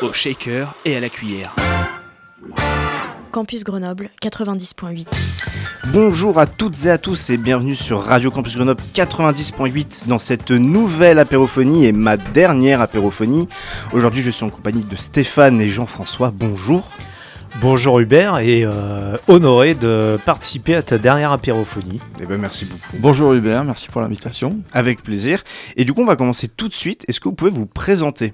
Au shaker et à la cuillère. Campus Grenoble 90.8. Bonjour à toutes et à tous et bienvenue sur Radio Campus Grenoble 90.8 dans cette nouvelle apérophonie et ma dernière apérophonie. Aujourd'hui je suis en compagnie de Stéphane et Jean-François. Bonjour. Bonjour Hubert et euh, honoré de participer à ta dernière apérophonie. Eh ben merci beaucoup. Bonjour Hubert, merci pour l'invitation. Avec plaisir. Et du coup on va commencer tout de suite. Est-ce que vous pouvez vous présenter?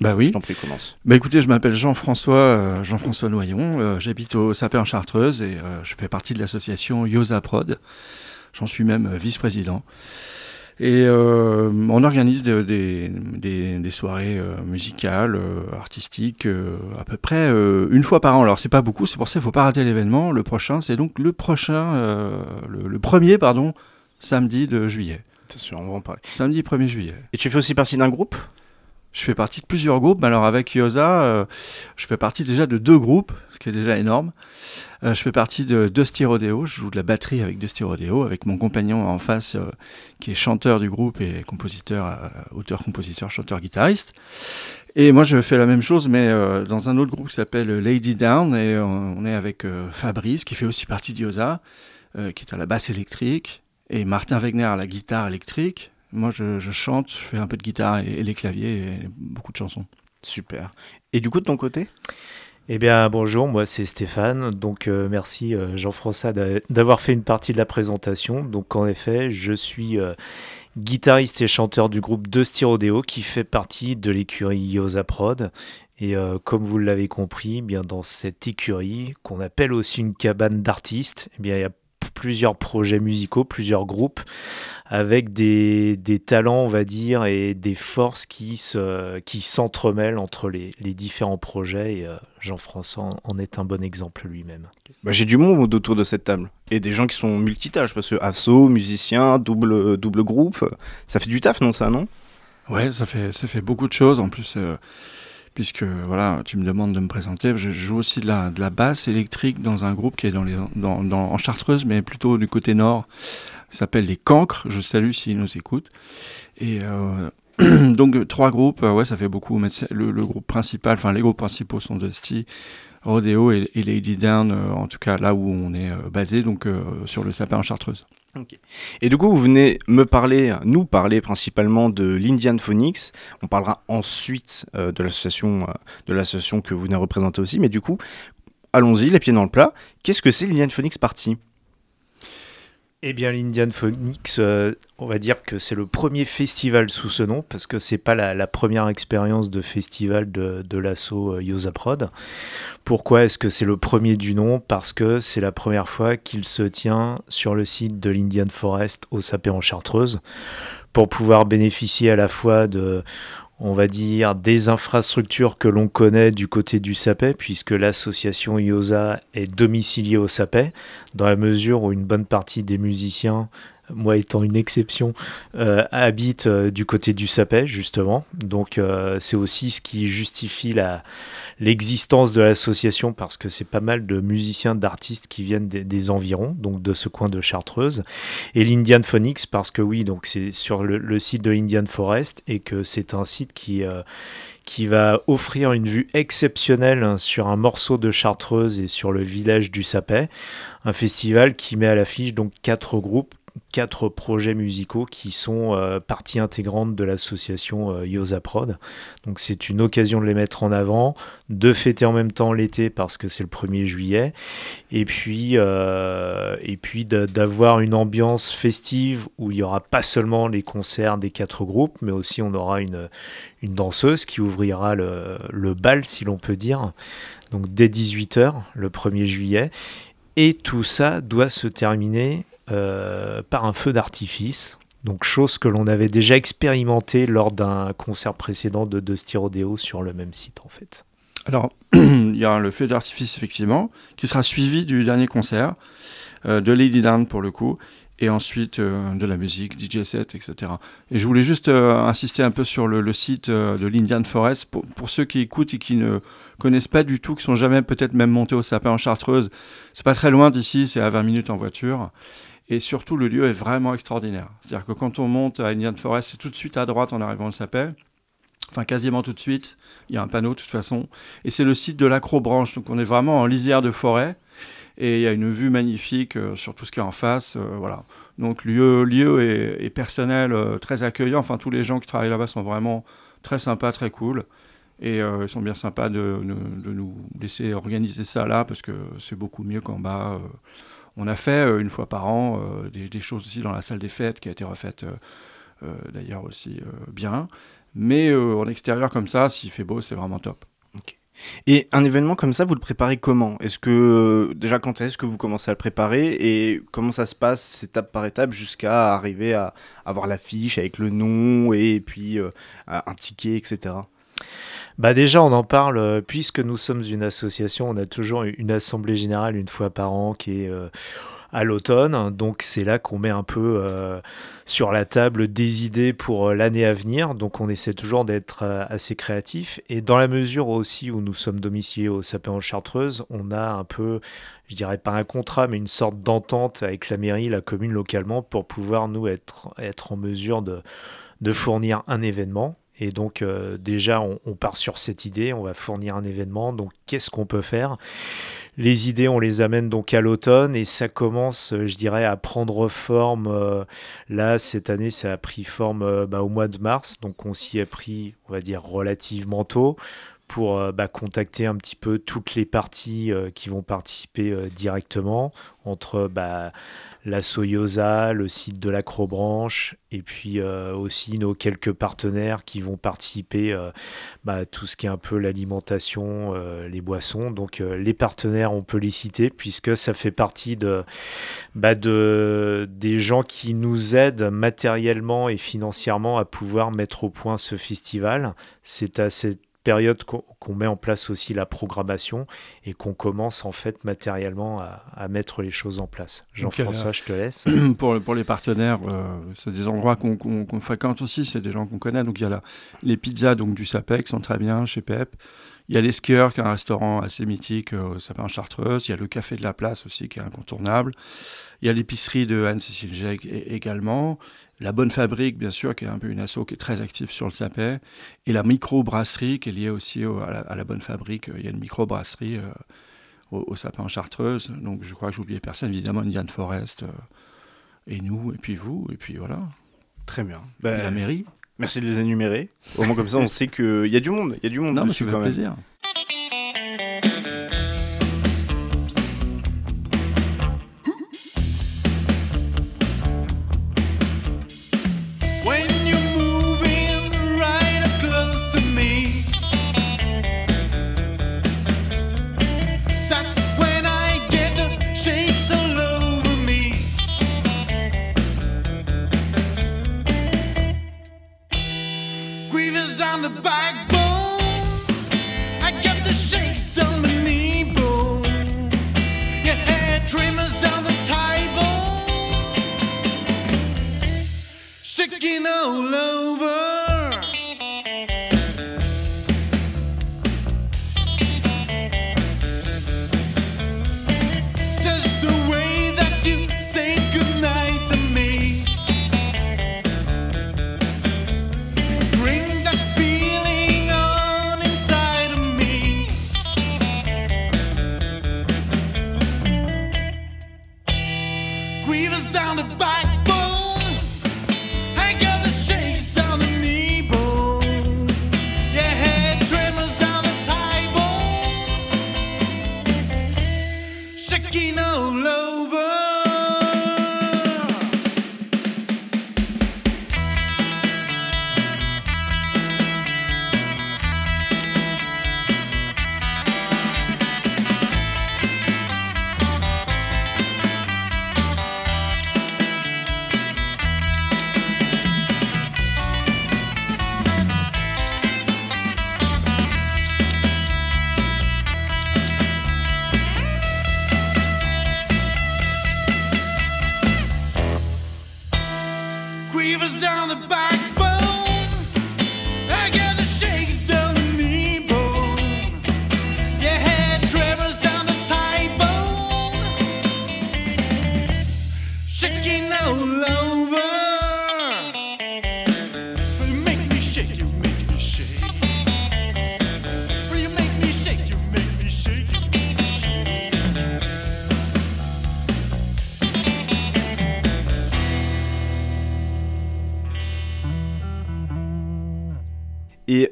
Bah oui. Je t'en prie, commence. Bah écoutez, je m'appelle Jean-François euh, Jean-François Noyon, euh, j'habite au Sapin Chartreuse et euh, je fais partie de l'association Yosa Prod. J'en suis même vice-président. Et on organise de- des, des- des soirées musicales, artistiques, à peu près une fois par an. Alors c'est pas beaucoup, c'est pour ça qu'il faut pas rater l'événement. Le prochain, c'est donc le prochain, le, le premier, pardon, samedi de juillet. C'est sûr, on va en parler. Samedi 1er juillet. Et tu fais aussi partie d'un groupe? Je fais partie de plusieurs groupes. Alors avec Yosa, euh, je fais partie déjà de deux groupes, ce qui est déjà énorme. Euh, je fais partie de Dusty Rodeo. Je joue de la batterie avec Dusty Rodeo, avec mon compagnon en face, euh, qui est chanteur du groupe et compositeur, euh, auteur-compositeur, chanteur-guitariste. Et moi, je fais la même chose, mais dans un autre groupe qui s'appelle Lady Down. Et on est avec Fabrice, qui fait aussi partie d'Yosa, euh, qui est à la basse électrique, et Martin Wegner à la guitare électrique. Moi, je, je chante, je fais un peu de guitare et, et les claviers et beaucoup de chansons. Super. Et du coup de ton côté? Eh bien bonjour, moi c'est Stéphane, donc euh, merci euh, Jean-François d'a- d'avoir fait une partie de la présentation. Donc en effet, je suis euh, guitariste et chanteur du groupe De Styrodéo qui fait partie de l'écurie Yosa Prod. Et euh, comme vous l'avez compris, eh bien dans cette écurie qu'on appelle aussi une cabane d'artistes, eh bien il y a plusieurs projets musicaux, plusieurs groupes avec des, des talents, on va dire, et des forces qui se, qui s'entremêlent entre les, les différents projets. Et euh, Jean-François en- en est un bon exemple lui-même. Bah, J'ai du monde autour de cette table. Et des gens qui sont multitâches, parce que asso, musicien, double, double groupe, ça fait du taf, non ça, non? Ouais, ça fait, ça fait beaucoup de choses en plus, euh, puisque voilà, tu me demandes de me présenter. Je joue aussi de la, basse électrique dans un groupe qui est dans les, dans, en Chartreuse, mais plutôt du côté nord. S'appelle les Cancres. Je salue s'ils nous écoutent. Et euh, donc trois groupes, euh, ouais, ça fait beaucoup. Le, groupe principal, enfin les groupes principaux sont Dusty, Rodeo et, Lady Down, euh, en tout cas là où on est basé, donc sur le sapin en Chartreuse. Et du coup, vous venez me parler, nous parler principalement de l'Indian Phonics. On parlera ensuite euh, de l'association, euh, de l'association que vous venez représenter aussi. Mais du coup, allons-y, les pieds dans le plat. Qu'est-ce que c'est l'Indian Phonics Party? Eh bien, l'Indian Phonics, euh, on va dire que c'est le premier festival sous ce nom, parce que c'est pas la, première expérience de festival de, de l'assaut euh, Yosa Prod. Pourquoi est-ce que c'est le premier du nom? Parce que c'est la première fois qu'il se tient sur le site de l'Indian Forest au Sapé en Chartreuse, pour pouvoir bénéficier à la fois de, on va dire, des infrastructures que l'on connaît du côté du Sapet, puisque l'association IOSA est domiciliée au Sapet, dans la mesure où une bonne partie des musiciens, moi étant une exception, euh, habitent euh, du côté du Sapet, justement. Donc euh, c'est aussi ce qui justifie l'existence de l'association parce que c'est pas mal de musiciens, d'artistes qui viennent des, environs, donc de ce coin de Chartreuse, et l'Indian Phonics parce que oui, donc c'est sur le, site de l'Indian Forest et que c'est un site qui qui va offrir une vue exceptionnelle hein, sur un morceau de Chartreuse et sur le village du Sapet, un festival qui met à l'affiche donc quatre groupes quatre projets musicaux qui sont euh, partie intégrante de l'association euh. Donc c'est une occasion de les mettre en avant, de fêter en même temps l'été parce que c'est le 1er juillet, et puis, euh, et puis d'avoir une ambiance festive où il n'y aura pas seulement les concerts des quatre groupes, mais aussi on aura une, une danseuse qui ouvrira le, le bal, si l'on peut dire, donc dès 18h, le 1er juillet. Et tout ça doit se terminer euh, par un feu d'artifice. Donc chose que l'on avait déjà expérimenté lors d'un concert précédent de, de Styrodéo sur le même site en fait. Alors, il y a le feu d'artifice, effectivement, qui sera suivi du dernier concert euh, de Lady Down pour le coup, et ensuite euh, de la musique, DJ set, etc. Et je voulais juste insister un peu sur le, site de l'Indian Forest. Pour, pour, ceux qui écoutent et qui ne connaissent pas du tout, qui sont jamais peut-être même montés au sapin en Chartreuse, c'est pas très loin d'ici, c'est à 20 minutes en voiture. Et surtout, le lieu est vraiment extraordinaire. C'est-à-dire que quand on monte à Indian Forest, c'est tout de suite à droite en arrivant au sapin. Enfin, quasiment tout de suite. Il y a un panneau de toute façon. Et c'est le site de l'Acrobranche. Donc, on est vraiment en lisière de forêt. Et il y a une vue magnifique euh, sur tout ce qui est en face. Euh, voilà. Donc, lieu, lieu et, personnel euh, très accueillant. Enfin, tous les gens qui travaillent là-bas sont vraiment très sympas, très cool. Et ils sont bien sympas de, nous laisser organiser ça là parce que c'est beaucoup mieux qu'en bas. On a fait une fois par an des, des, choses aussi dans la salle des fêtes qui a été refaite d'ailleurs aussi bien. Mais euh, en extérieur comme ça, s'il fait beau, c'est vraiment top. Et un événement comme ça, vous le préparez comment? Est-ce que déjà quand est-ce que vous commencez à le préparer? Et comment ça se passe étape par étape jusqu'à arriver à avoir l'affiche avec le nom et puis euh, un ticket, etc. Bah déjà, on en parle, puisque nous sommes une association, on a toujours une assemblée générale une fois par an qui est euh, à l'automne. Donc c'est là qu'on met un peu euh, sur la table des idées pour euh, l'année à venir. Donc on essaie toujours d'être euh, assez créatif. Et dans la mesure aussi où nous sommes domiciliés au Sapin en Chartreuse, on a un peu, je dirais pas un contrat, mais une sorte d'entente avec la mairie, la commune localement, pour pouvoir nous être, être en mesure de, de fournir un événement. Et donc euh, déjà, on, part sur cette idée, on va fournir un événement, donc qu'est-ce qu'on peut faire? Les idées, on les amène donc à l'automne et ça commence, je dirais, à prendre forme. Euh, là, cette année, ça a pris forme euh, bah, au mois de mars, donc on s'y est pris, on va dire, relativement tôt pour euh, bah, contacter un petit peu toutes les parties euh, qui vont participer euh, directement, entre bah, la Soyosa, le site de l'Acrobranche, et puis aussi nos quelques partenaires qui vont participer bah, tout ce qui est un peu l'alimentation, les boissons. Donc les partenaires, on peut les citer, puisque ça fait partie de, de, des gens qui nous aident matériellement et financièrement à pouvoir mettre au point ce festival. C'est à cette période qu'on qu met en place aussi la programmation et qu'on commence en fait matériellement à, à, mettre les choses en place. Jean-François, je te laisse. Pour, pour les partenaires, euh, c'est des endroits qu'on qu qu fréquente aussi, c'est des gens qu'on connaît. Donc il y a la, les pizzas donc, du Sapec qui sont très bien chez Pep. Il y a les skieurs, qui est un restaurant assez mythique au Sapin Chartreuse. Il y a le Café de la Place aussi, qui est incontournable. Il y a l'épicerie de Anne-Cécile Jacques également. La Bonne Fabrique, bien sûr, qui est un peu une asso qui est très active sur le Sapin. Et la micro-brasserie, qui est liée aussi au, à, la, à, la, Bonne Fabrique. Il y a une micro-brasserie euh, au, au, Sapin Chartreuse. Donc je crois que j'oubliais personne, évidemment, Indian Forest. Euh, et nous, et puis vous, et puis voilà. Très bien. Ben, la mairie. Merci de les énumérer. Au moins comme ça, on sait qu'il y a du monde. Il y a du monde non, dessus mais quand même. plaisir.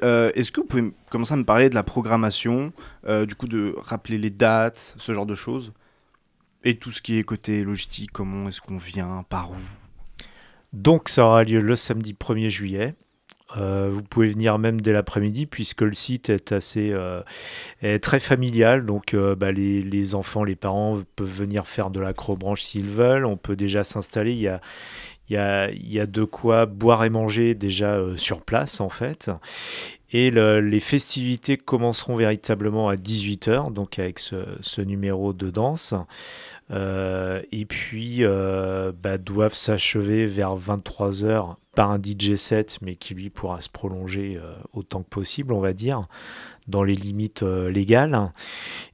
Euh, est-ce que vous pouvez commencer à me parler de la programmation, euh, du coup de rappeler les dates, ce genre de choses? Et tout ce qui est côté logistique, comment est-ce qu'on vient, par où? Donc ça aura lieu le samedi 1er juillet. Euh, vous pouvez venir même dès l'après-midi puisque le site est assez est très familial. Donc bah, les, les enfants, les parents peuvent venir faire de l'acrobranche s'ils veulent. On peut déjà s'installer. Il y a, il y, a, de quoi boire et manger déjà euh, sur place en fait. Et le- les festivités commenceront véritablement à 18h, donc avec ce, numéro de danse. Euh, et puis euh, bah, doivent s'achever vers 23h par un DJ set, mais qui lui pourra se prolonger autant que possible, on va dire, dans les limites euh, légales.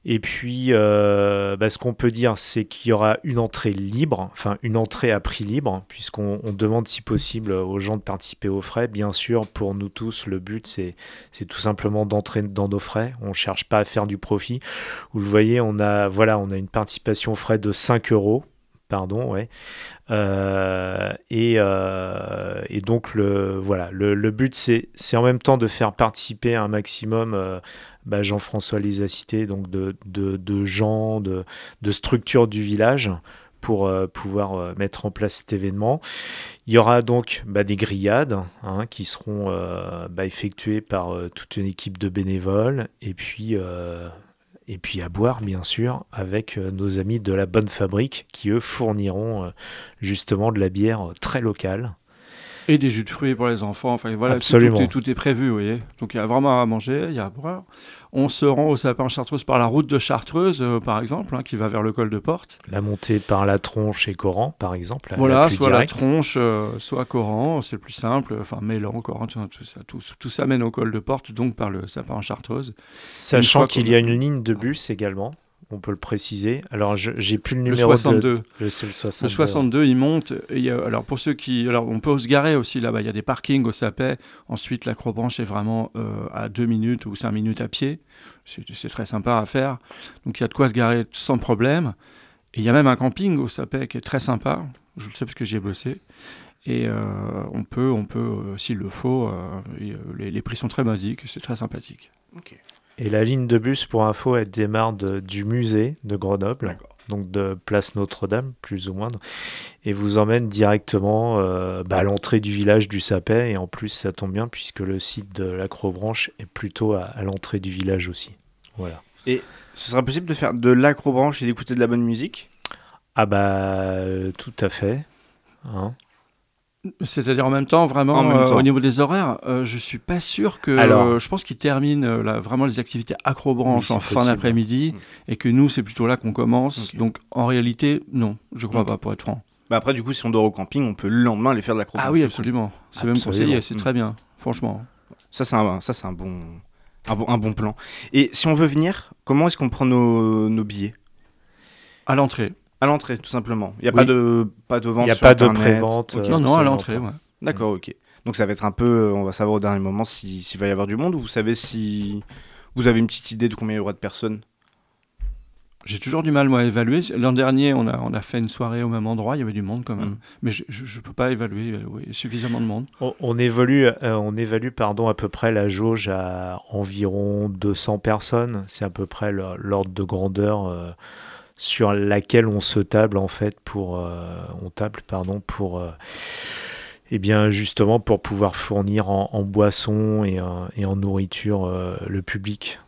Et puis, euh, bah, ce qu'on peut dire, c'est qu'il y aura une entrée libre, enfin une entrée à prix libre, puisqu'on on demande si possible aux gens de participer aux frais. Bien sûr, pour nous tous, le but, c'est tout simplement d'entrer dans nos frais. On ne cherche pas à faire du profit. Vous le voyez, on a, on a une participation aux frais de 5 euros. Pardon, ouais. Euh, et, euh, et donc, le, voilà, le, but, c'est en même temps de faire participer un maximum, euh, bah, Jean-François les a cités, donc de, gens, de, structures du village pour pouvoir mettre en place cet événement. Il y aura donc bah, des grillades hein, qui seront bah, effectuées par toute une équipe de bénévoles et puis, et puis à boire bien sûr avec euh, nos amis de la Bonne Fabrique qui eux fourniront euh, justement de la bière euh, très locale. Et des jus de fruits pour les enfants. Enfin voilà, tout- est, tout est prévu, vous voyez. Donc il y a vraiment à manger, il y a à boire. On se rend au sapin Chartreuse par la route de Chartreuse, euh, par exemple, hein, qui va vers le col de Porte. La montée par la tronche et Coran par exemple. la voilà, soit directe. la tronche, euh, soit Coran, c'est le plus simple. Enfin, Mélan, Coran, tout, tout ça, tout, tout ça mène au col de Porte, donc par le sapin Chartreuse. Sachant qu'il y a une ligne de bus également, on peut le préciser. Alors je- j'ai plus le Le numéro 62. de... Le, c'est le 62. Le 62, il monte. Et il y a- alors pour ceux qui, alors on peut se garer aussi là-bas. Il y a des parkings au Sapet. Ensuite, l'acrobranche est vraiment euh, à 2 minutes ou 5 minutes à pied. C'est très sympa à faire. Donc il y a de quoi se garer sans problème. Et il y a même un camping au Sapet qui est très sympa. Je le sais parce que j'y ai bossé. Et euh, on peut, on peut, euh, s'il le faut, les, les prix sont très modiques. C'est très sympathique. Et la ligne de bus, pour info, elle démarre de- du musée de Grenoble, donc de Place Notre-Dame, plus ou moins, et vous emmène directement euh, bah, à l'entrée du village du Sapet. Et en plus, ça tombe bien puisque le site de l'Acrobranche est plutôt à, à l'entrée du village aussi. Voilà. Ce sera possible de faire de l'acrobranche et d'écouter de la bonne musique? Ah bah, euh, tout à fait. Hein. C'est-à-dire en même temps, vraiment, En même euh, temps. au niveau des horaires, euh, je suis pas sûr que. Alors- euh, je pense qu'ils terminent euh, là, vraiment les activités acrobranche Oui, en fin d'après-midi Mm. et que nous, c'est plutôt là qu'on commence. Donc en réalité, non, je crois pas, pour être franc. bah Après, du coup, si on dort au camping, on peut le lendemain aller faire de l'acrobranche. Ah oui, absolument. C'est même conseillé, c'est Mm. très bien, franchement. Ça, c'est un, ça, c'est un, bon, un, bon, un bon plan. Et si on veut venir, comment est-ce qu'on prend nos, nos billets? À l'entrée. À l'entrée, tout simplement. Il n'y a Oui. pas, de, pas de vente Il n'y a sur pas de Internet. prévente. Ok. euh, non, non, à l'entrée, ouais. D'accord, ok. Donc ça va être un peu, euh, on va savoir au dernier moment si- s'il va y avoir du monde ou vous savez si vous avez une petite idée de combien il y aura de personnes J'ai toujours du mal, moi, à évaluer. L'an dernier, on a, on a fait une soirée au même endroit, il y avait du monde quand même. Mm. Mais je ne peux pas évaluer euh, oui, suffisamment de monde. On, euh, on évalue pardon, à peu près la jauge à environ 200 personnes. C'est à peu près l'ordre de grandeur euh, sur laquelle on se table en fait pour, euh, on table pardon pour, euh, eh bien justement pour pouvoir fournir en, boisson et, en nourriture euh, le public.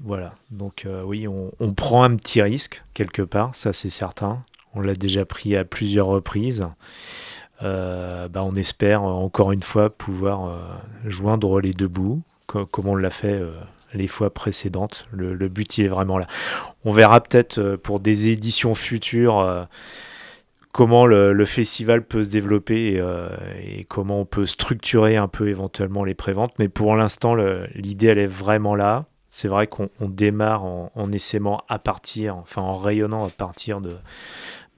Voilà. Donc oui, on, prend un petit risque quelque part, ça c'est certain. On l'a déjà pris à plusieurs reprises. Bah, on espère encore une fois pouvoir joindre les deux bouts, co- comme on l'a fait les fois précédentes. Le, but il est vraiment là. On verra peut-être euh, pour des éditions futures euh, comment le, festival peut se développer et, euh, et comment on peut structurer un peu éventuellement les préventes. Mais pour l'instant, l'idée elle est vraiment là. C'est vrai qu'on on démarre en, en essaimant à partir, enfin en rayonnant à partir de,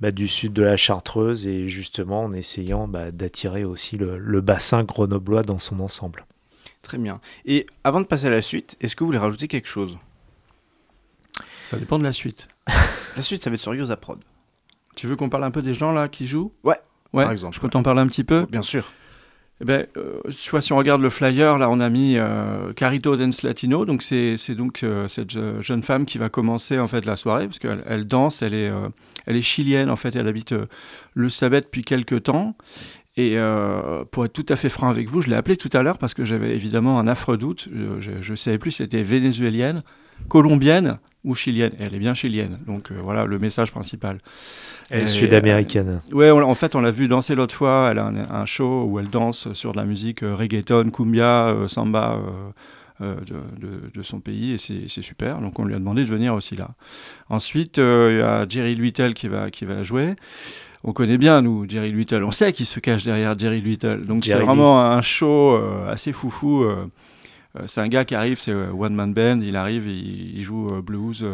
bah, du sud de la Chartreuse et justement en essayant bah, d'attirer aussi le bassin grenoblois dans son ensemble. Très bien. Et avant de passer à la suite, est-ce que vous voulez rajouter quelque chose? Ça dépend de la suite. La suite, ça va être sur Yosa Prod. Tu veux qu'on parle un peu des gens là qui jouent? Ouais, Ouais, par exemple, je peux t'en parler un petit peu? Bien sûr. Eh ben, euh, tu vois, si on regarde le flyer, là, on a mis euh, Carito Dance Latino. Donc, c'est donc euh, cette je- jeune femme qui va commencer en fait la soirée parce qu'elle elle danse. Elle est, elle est chilienne en fait. Elle habite le Sabet depuis quelques temps. Et euh, pour être tout à fait franc avec vous, je l'ai appelée tout à l'heure parce que j'avais évidemment un affreux doute. Euh, je ne savais plus si c'était vénézuélienne, colombienne ou chilienne. Et elle est bien chilienne. Donc, euh, voilà le message principal. Elle est sud-américaine. Ouais, on- en fait, on l'a vu danser l'autre fois. Elle a un, un show où elle danse sur de la musique euh, reggaeton, cumbia, euh, samba euh, euh, de, de- de son pays et c'est super. Donc, on lui a demandé de venir aussi là. Ensuite, euh, il y a Jerry qui va, qui va jouer. On connaît bien, nous, Jerry Little. On sait qu'il se cache derrière Jerry Little. Donc, c'est vraiment un show euh, assez foufou. euh. Euh, c'est un gars qui arrive, c'est One Man Band. Il arrive, il, il joue blues,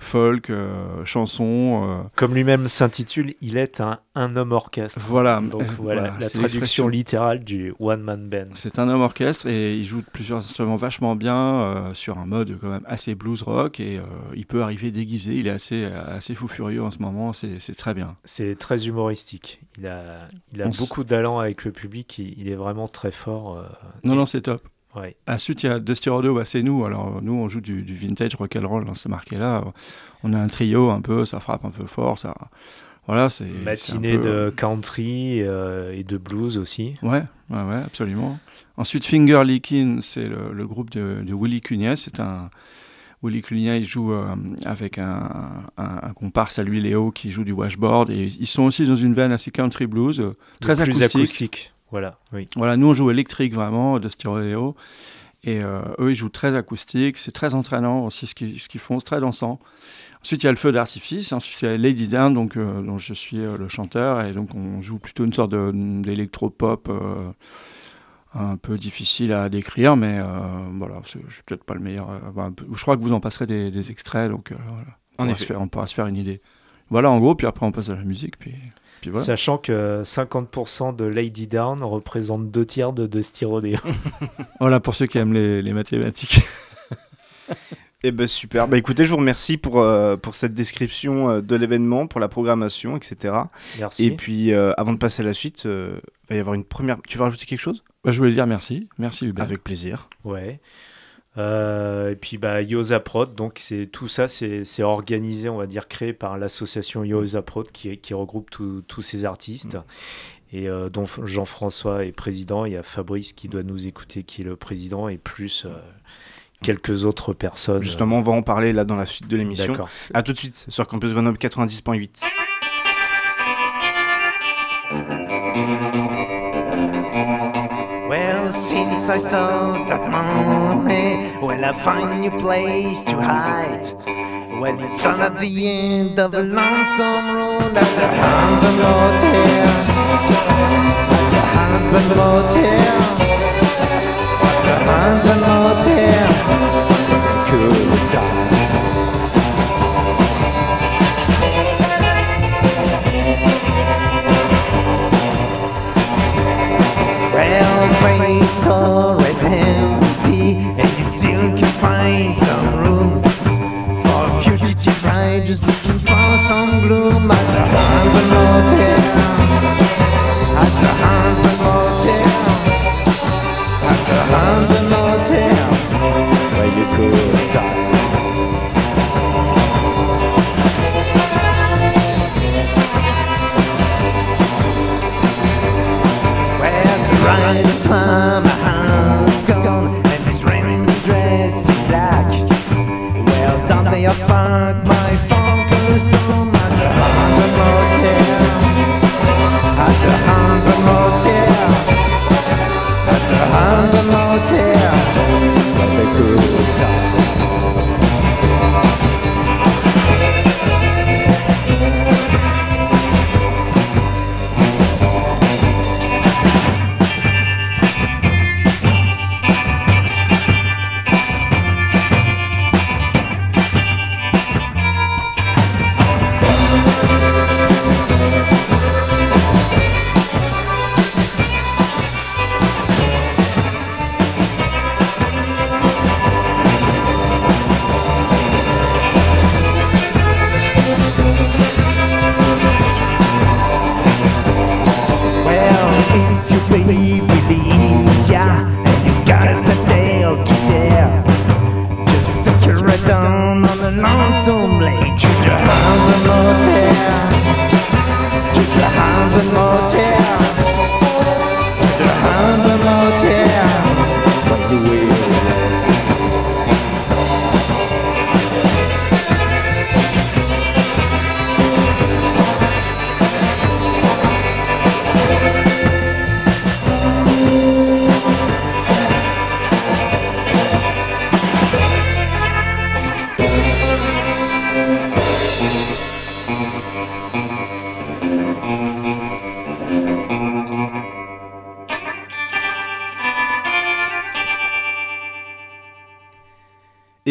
folk, euh, chanson. euh, Comme lui-même s'intitule, il est un, un homme orchestre. Voilà, Donc euh, voilà, voilà, la traduction littérale du one man band. C'est un homme orchestre et il joue plusieurs instruments vachement bien sur un mode quand même assez blues rock et il peut arriver déguisé. Il est assez, assez fou furieux en ce moment, c'est très bien. C'est très humoristique. Il a, il a beaucoup d'allant avec le public. Il, il est vraiment très fort. Non, non, c'est top. Ouais. Ensuite, il y a Dusty Rodeo, bah, c'est nous. Alors, nous, on joue du, du vintage rock'n'roll, hein, c'est marqué là. On a un trio un peu, ça frappe un peu fort. Ça... Voilà, c'est. Matinée peu- de country euh, et de blues aussi. Ouais, ouais, ouais, absolument. Ensuite, Finger Lickin', c'est le, le groupe de, de Willy Cunha. C'est un. Willy Cunha, il joue euh, avec un, un, un comparse à lui, Léo, qui joue du washboard. Et ils sont aussi dans une veine assez country blues, euh, très Le plus acoustique. acoustique. Voilà, oui. Voilà, nous, on joue électrique vraiment, de Rodeo. Et euh, eux, ils jouent très acoustique. C'est très entraînant aussi ce qu'ils ce qu'ils font, c'est très dansant. Ensuite, il y a le feu d'artifice. Ensuite, il y a Lady Dan, donc, euh, dont je suis euh, le chanteur. Et donc, on joue plutôt une sorte de- d'électro-pop euh, un peu difficile à décrire. Mais euh, voilà, je suis peut-être pas le meilleur. je crois que vous en passerez des, des extraits. Donc, euh, voilà. on, En pourra effet. se faire, on pourra se faire une idée. Voilà, en gros. Puis après, on passe à la musique. Puis, puis voilà. Sachant que 50% de Lady Down représente deux tiers de Dusty Rodeo. Voilà, pour ceux qui aiment les, les mathématiques. Eh ben super. Bah écoutez, je vous remercie pour, euh, pour cette description euh, de l'événement, pour la programmation, etc. Merci. Et puis, euh, avant de passer à la suite, euh, va y avoir une première. Tu veux rajouter quelque chose? Bah, je voulais dire merci. Merci, Hubert. Avec plaisir. Ouais. Euh, et puis bah, Yosa Prod, donc c'est tout ça, c'est organisé, on va dire, créé par l'association Yosa Prod qui, qui regroupe tous ces artistes. Et euh, dont Jean-François est président, il y a Fabrice qui doit nous écouter, qui est le président, et plus euh, quelques autres personnes. Justement, on va en parler là dans la suite de l'émission. À tout de suite sur Campus Grenoble 90.8. Well, since I started money, well, I find a place to hide. Well, it's done at the end of a lonesome road at the Hampton Motel. At the Hampton Motel. At the Hampton Motel. Could die. Always empty, and you still can find some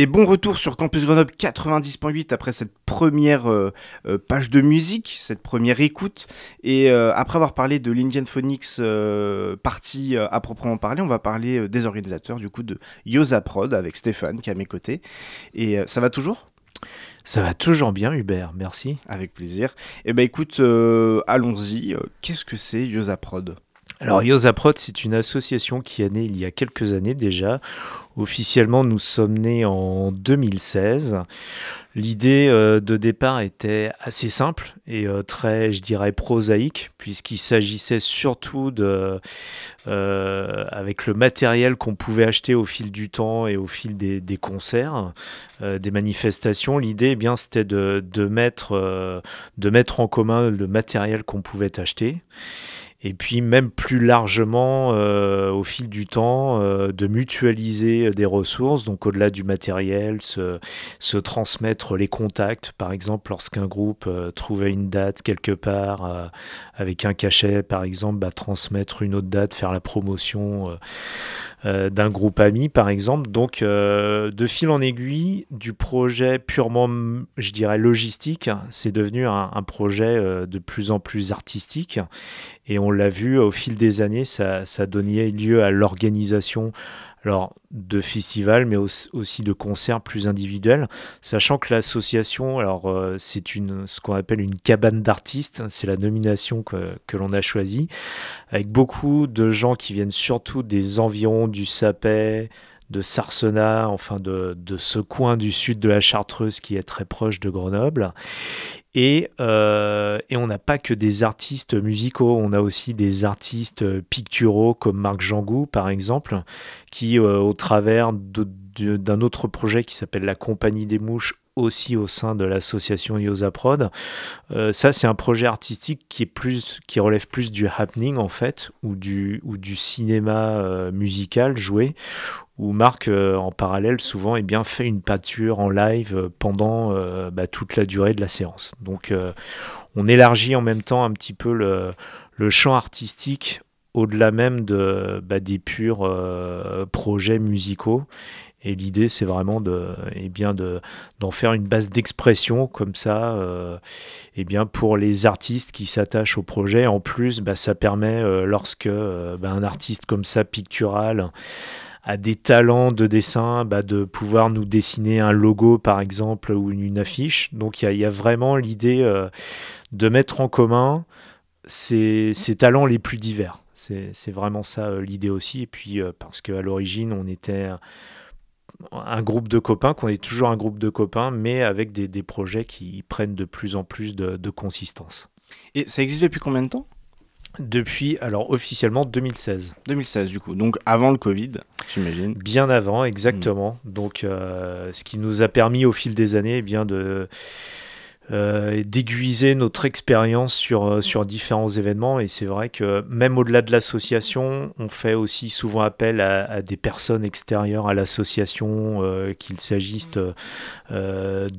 Et bon retour sur Campus Grenoble 90.8 après cette première euh, euh, page de musique, cette première écoute. Et euh, après avoir parlé de l'Indian Phonics euh, partie à proprement parler, on va parler des organisateurs du coup de Yosa Prod avec Stéphane qui est à mes côtés. Et ça va toujours? Ça va toujours bien, Hubert, merci. Avec plaisir. Et ben écoute, allons-y. Qu'est-ce que c'est Yosa Prod? Alors, Yosaprod, c'est une association qui est née il y a quelques années déjà. Officiellement, nous sommes nés en 2016. L'idée euh, de départ était assez simple et euh, très, je dirais, prosaïque, puisqu'il s'agissait surtout de, euh, avec le matériel qu'on pouvait acheter au fil du temps et au fil des, concerts, des manifestations. L'idée, eh bien, c'était mettre, de mettre en commun le matériel qu'on pouvait acheter. Et puis même plus largement, euh, au fil du temps, euh, de mutualiser des ressources, donc au-delà du matériel, se, se transmettre les contacts. Par exemple, lorsqu'un groupe euh, trouvait une date quelque part euh, avec un cachet, par exemple, bah, transmettre une autre date, faire la promotion euh, euh, d'un groupe ami, par exemple. Donc, euh, de fil en aiguille, du projet purement, je dirais, logistique, c'est devenu un, un projet euh, de plus en plus artistique. Et on l'a vu au fil des années, ça, ça donnait lieu à l'organisation alors, de festivals, mais aussi de concerts plus individuels, sachant que l'association, alors euh, c'est une, ce qu'on appelle une cabane d'artistes, c'est la nomination que, que l'on a choisie, avec beaucoup de gens qui viennent surtout des environs du Sapet, de Sarsenat, enfin de ce coin du sud de la Chartreuse qui est très proche de Grenoble. Et, euh, et on n'a pas que des artistes musicaux, on a aussi des artistes picturaux comme Marc Jangou par exemple, qui euh, au travers d'un autre projet qui s'appelle la Compagnie des Mouches aussi au sein de l'association Yosa Prod. Euh, ça, c'est un projet artistique qui est plus, qui relève plus du happening en fait, ou du, ou du cinéma musical joué, où Marc, euh, en parallèle, souvent, eh bien, fait une pâture en live euh, pendant euh, bah, toute la durée de la séance. Donc, on élargit en même temps un petit peu le, champ artistique au-delà même de, bah, des purs projets musicaux. Et l'idée, c'est vraiment de, eh bien de, d'en faire une base d'expression comme ça, eh bien pour les artistes qui s'attachent au projet. En plus, bah, ça permet, lorsque un artiste comme ça, pictural, a des talents de dessin, bah, de pouvoir nous dessiner un logo, par exemple, ou une, affiche. Donc il y a, vraiment l'idée euh, de mettre en commun ces, talents les plus divers. C'est vraiment ça euh, l'idée aussi. Et puis euh, parce qu'à l'origine, on était un, groupe de copains, qu'on est toujours un groupe de copains, mais avec des, des projets qui prennent de plus en plus de, de consistance. Et ça existe depuis combien de temps? Depuis, alors officiellement 2016. 2016 du coup, donc avant le Covid, j'imagine. Bien avant, exactement. Donc, euh, ce qui nous a permis au fil des années, eh bien de euh, d'aiguiser notre expérience sur, euh, sur différents événements. Et c'est vrai que même au-delà de l'association, on fait aussi souvent appel à, des personnes extérieures à l'association, euh, qu'il s'agisse euh,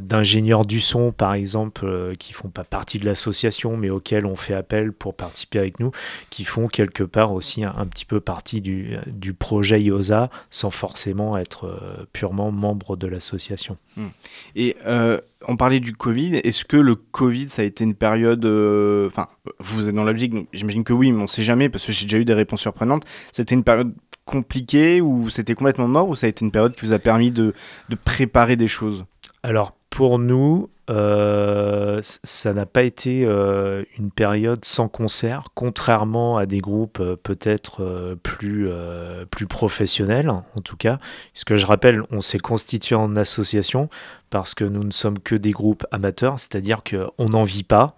d'ingénieurs du son, par exemple, euh, qui font pas partie de l'association, mais auxquels on fait appel pour participer avec nous, qui font quelque part aussi un, petit peu partie du, du projet IOSA, sans forcément être purement membre de l'association. Et euh, on parlait du Covid. Est-ce que le Covid, ça a été une période. euh, Enfin, vous êtes dans la musique, j'imagine que oui, mais on sait jamais parce que j'ai déjà eu des réponses surprenantes. C'était une période compliquée ou c'était complètement mort ou ça a été une période qui vous a permis de préparer des choses? Alors pour nous, euh, ça n'a pas été euh, une période sans concert, contrairement à des groupes euh, peut-être plus, plus professionnels, en tout cas. Puisque je rappelle, on s'est constitué en association parce que nous ne sommes que des groupes amateurs, c'est-à-dire qu'on n'en vit pas.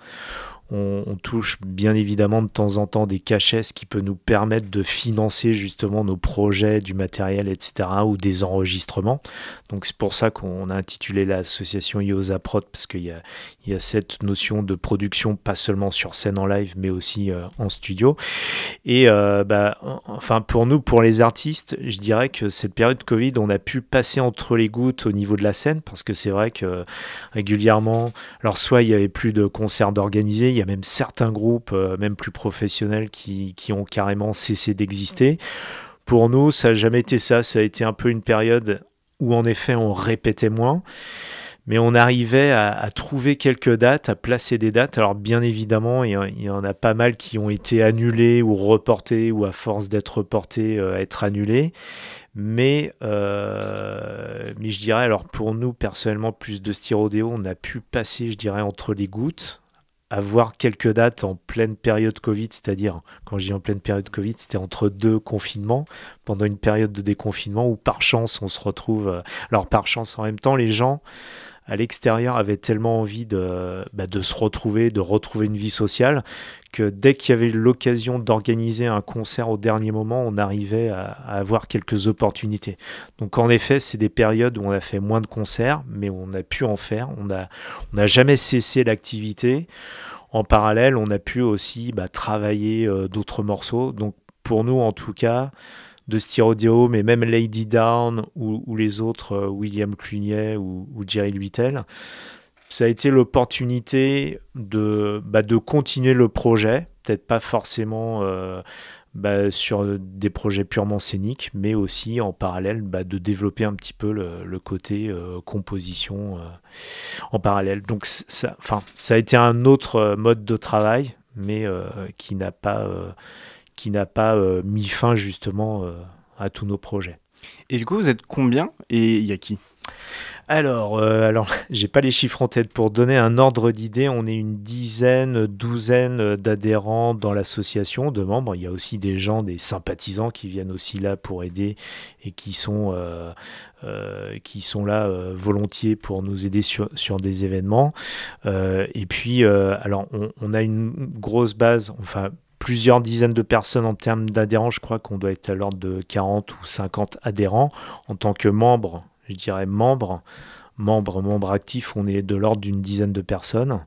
On, touche bien évidemment de temps en temps des cachets, qui peut nous permettre de financer justement nos projets, du matériel, etc., ou des enregistrements. Donc c'est pour ça qu'on a intitulé l'association IOSA Prod, parce qu'il y a, il y a cette notion de production, pas seulement sur scène en live, mais aussi euh, en studio. Et euh, bah, en- enfin pour nous, pour les artistes, je dirais que cette période Covid, on a pu passer entre les gouttes au niveau de la scène, parce que c'est vrai que régulièrement, alors soit il y avait plus de concerts d'organiser, il y a même certains groupes, euh, même plus professionnels, qui, ont carrément cessé d'exister. Pour nous, ça n'a jamais été ça. Ça a été un peu une période où en effet on répétait moins. Mais on arrivait à, trouver quelques dates, à placer des dates. Alors bien évidemment, il y, en- a pas mal qui ont été annulées ou reportées, ou à force d'être reportées, euh, être annulées. Mais, euh, mais je dirais, alors pour nous personnellement, plus de styrodéo, on a pu passer, je dirais, entre les gouttes, avoir quelques dates en pleine période Covid, c'est-à-dire, quand je dis en pleine période Covid, c'était entre deux confinements, pendant une période de déconfinement où par chance on se retrouve. euh, alors par chance, en même temps, les gens à l'extérieur avaient tellement envie de, bah, de se retrouver, de retrouver une vie sociale, que dès qu'il y avait l'occasion d'organiser un concert au dernier moment, on arrivait à, avoir quelques opportunités. Donc en effet, c'est des périodes où on a fait moins de concerts, mais on a pu en faire. On n'a on n'a jamais cessé l'activité. En parallèle, on a pu aussi bah, travailler euh, d'autres morceaux. Donc pour nous, en tout cas, de Styrodéo, mais même Lady Down ou, les autres, euh, William Clunier ou, Jerry Luitel, ça a été l'opportunité de, bah, de continuer le projet, peut-être pas forcément euh, bah, sur des projets purement scéniques, mais aussi en parallèle bah, de développer un petit peu le, côté euh, composition en parallèle. Donc ça, ça a été un autre mode de travail, mais qui n'a pas, qui n'a pas euh, mis fin justement euh, à tous nos projets. Et du coup, vous êtes combien et il y a qui? Alors, euh, alors j'ai pas les chiffres en tête. Pour donner un ordre d'idée, on est une dizaine, douzaine d'adhérents dans l'association, de membres. Il y a aussi des gens, des sympathisants qui viennent aussi là pour aider et qui sont, euh, euh, qui sont là volontiers pour nous aider sur, sur des événements. Et puis, alors, on, on a une grosse base, enfin, plusieurs dizaines de personnes en termes d'adhérents. Je crois qu'on doit être à l'ordre de 40 ou 50 adhérents. En tant que membre, je dirais membre, membre, membre actif, on est de l'ordre d'une dizaine de personnes.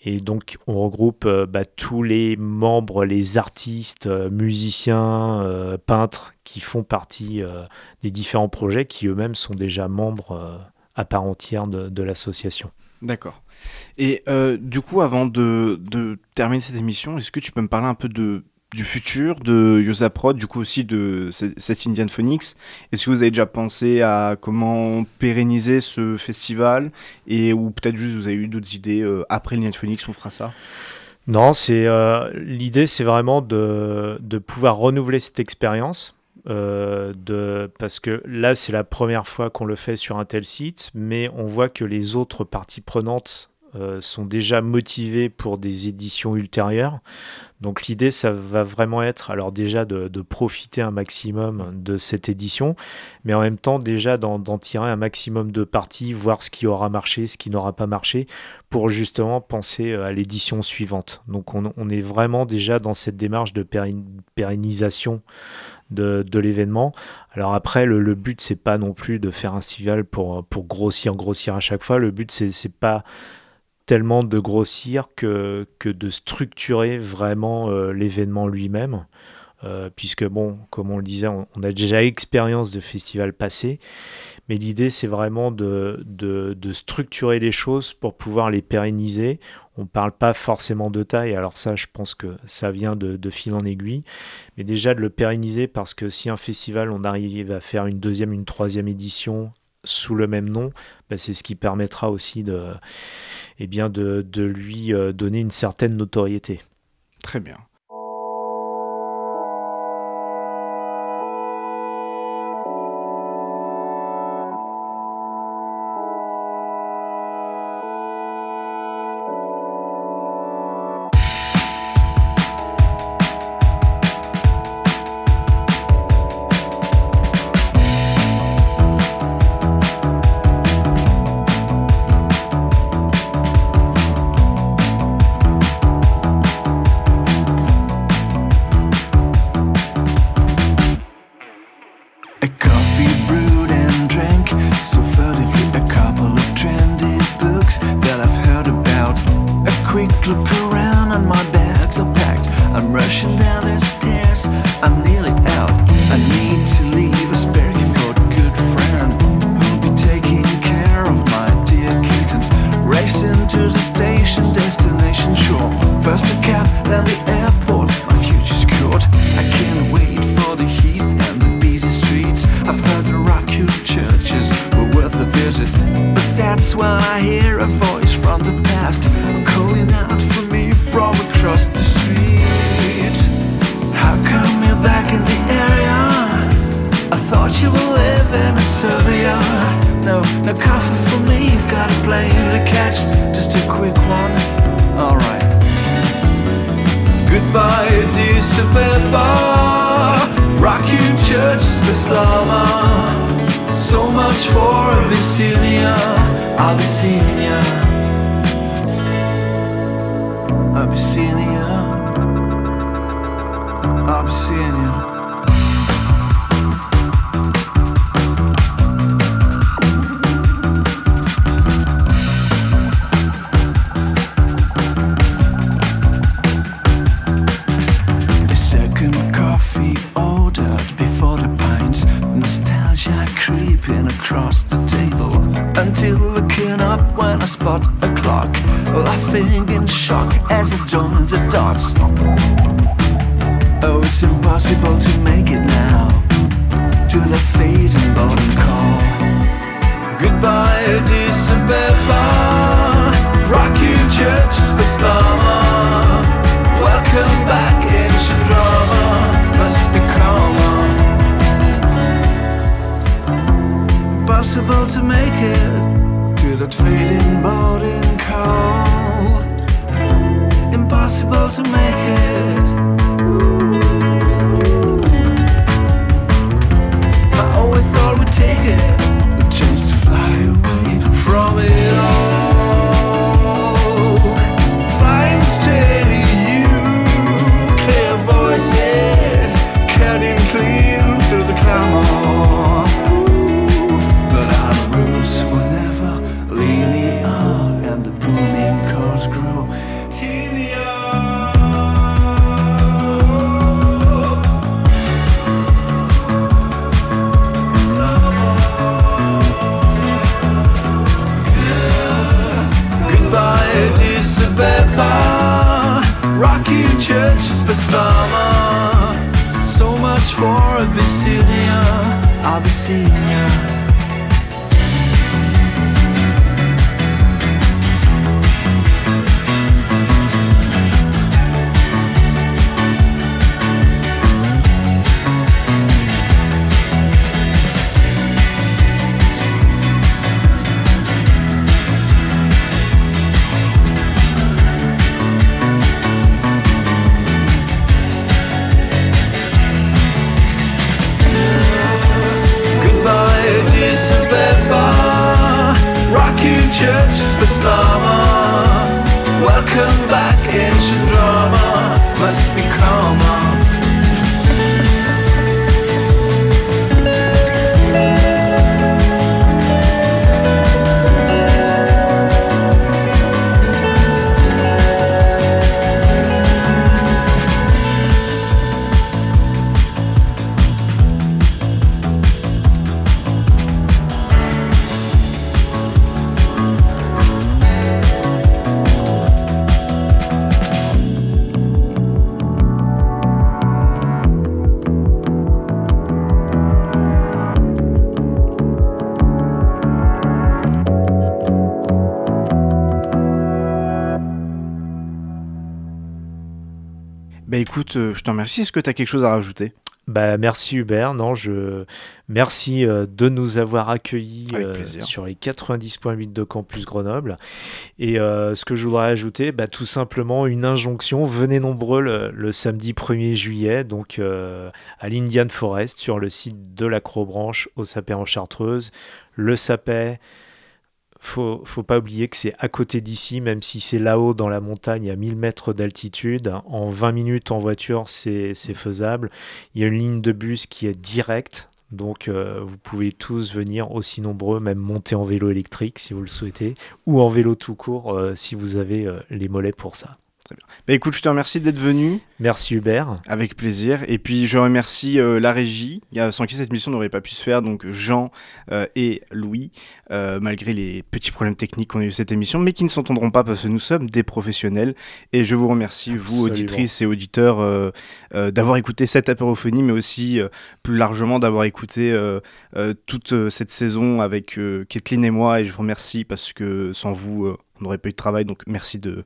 Et donc, on regroupe euh, bah, tous les membres, les artistes, euh, musiciens, euh, peintres qui font partie des différents projets, qui eux-mêmes sont déjà membres à part entière de l'association. D'accord. Et euh, du coup, avant de, terminer cette émission, est-ce que tu peux me parler un peu de, du futur de Yosa Prod, du coup aussi de ce- cette Indian Phoenix? Est-ce que vous avez déjà pensé à comment pérenniser ce festival? Et ou peut-être juste vous avez eu d'autres idées euh, après l'Indian Phoenix, on fera ça? Non, c'est euh, l'idée, c'est vraiment de, de pouvoir renouveler cette expérience. de, parce que là, c'est la première fois qu'on le fait sur un tel site, mais on voit que les autres parties prenantes euh, sont déjà motivées pour des éditions ultérieures. Donc l'idée, ça va vraiment être, alors déjà de, profiter un maximum de cette édition, mais en même temps déjà d'en tirer un maximum de parties, voir ce qui aura marché, ce qui n'aura pas marché, pour justement penser euh, à l'édition suivante. Donc on, est vraiment déjà dans cette démarche de pérenn- pérennisation de, l'événement. Alors après, le, le but, c'est pas non plus de faire un festival pour, pour grossir, grossir à chaque fois. Le but, c'est pas tellement de grossir que, que de structurer vraiment euh, l'événement lui-même. Euh, puisque, bon, comme on le disait, on, a déjà expérience de festivals passés. Mais l'idée, c'est vraiment de, de, de structurer les choses pour pouvoir les pérenniser. On ne parle pas forcément de taille, alors ça, je pense que ça vient de, de fil en aiguille. Mais déjà de le pérenniser, parce que si un festival, on arrive à faire une deuxième, une troisième édition sous le même nom, bah, c'est ce qui permettra aussi de, eh bien de, lui euh, donner une certaine notoriété. Très bien. That's when I hear a voice from the past calling out for me from across the street. How come you're back in the area? I thought you were living in Serbia. No, no coffee for me. You've got a plane to catch. Just a quick one. Alright. Goodbye, Addis Ababa. Rock you church, Islama. So much for Abyssinia, Abyssinia, Abyssinia, Abyssinia. I spot a clock. Laughing in shock as I join the dots. Oh, it's impossible to make it now. To that fading bottom call. Goodbye, Addis Ababa. Rock you church, Islama. Welcome back, ancient drama. Must be calmer. Impossible to make it that fading boarding call. Impossible to make it. For Abyssinia, Abyssinia. Te remercie. Est-ce que tu as quelque chose à rajouter? Bah, merci Hubert, non, je merci euh, de nous avoir accueillis euh, sur les 90.8 de Campus Grenoble. Et euh, ce que je voudrais ajouter, bah, tout simplement une injonction, venez nombreux le, le samedi 1er juillet, donc à l'Indian Forest, sur le site de l'Acrobranche au Sapet en Chartreuse. Le Sapet, faut, faut pas oublier que c'est à côté d'ici, même si c'est là-haut dans la montagne à 1000 mètres d'altitude. En 20 minutes en voiture, c'est faisable. Il y a une ligne de bus qui est directe. Donc euh, vous pouvez tous venir aussi nombreux, même monter en vélo électrique si vous le souhaitez, ou en vélo tout court euh, si vous avez euh, les mollets pour ça. Bah écoute, je te remercie d'être venu. Merci Hubert. Avec plaisir. Et puis je remercie euh, la régie, sans qui cette mission n'aurait pas pu se faire, donc Jean euh, et Louis, euh, malgré les petits problèmes techniques qu'on a eu cette émission, mais qui ne s'entendront pas parce que nous sommes des professionnels. Et je vous remercie, vous, auditrices et auditeurs, d'avoir écouté cette apérophonie, mais aussi plus largement d'avoir écouté toute cette saison avec Kathleen et moi. Et je vous remercie parce que sans vous, on n'aurait pas eu de travail, donc merci de...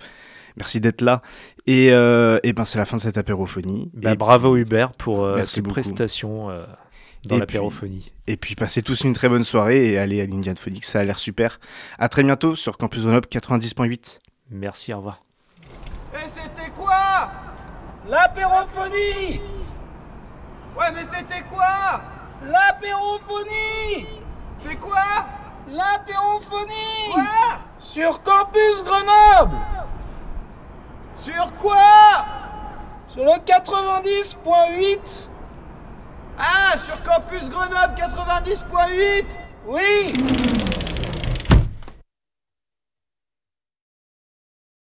Merci d'être là. Et, euh, et ben c'est la fin de cette apérophonie. Bah, Et bravo Hubert pour euh, beaucoup. prestations euh, dans Et l'apérophonie. Et puis passez tous une très bonne soirée et allez à l'Indian Phoenix, ça a l'air super. À très bientôt sur Campus Grenoble 90.8. Merci, au revoir. Et c'était quoi? L'apérophonie Ouais, mais c'était quoi? L'apérophonie C'est quoi? L'apérophonie Quoi? Sur Campus Grenoble Sur quoi? Sur le 90.8 Ah, sur Campus Grenoble 90.8 Oui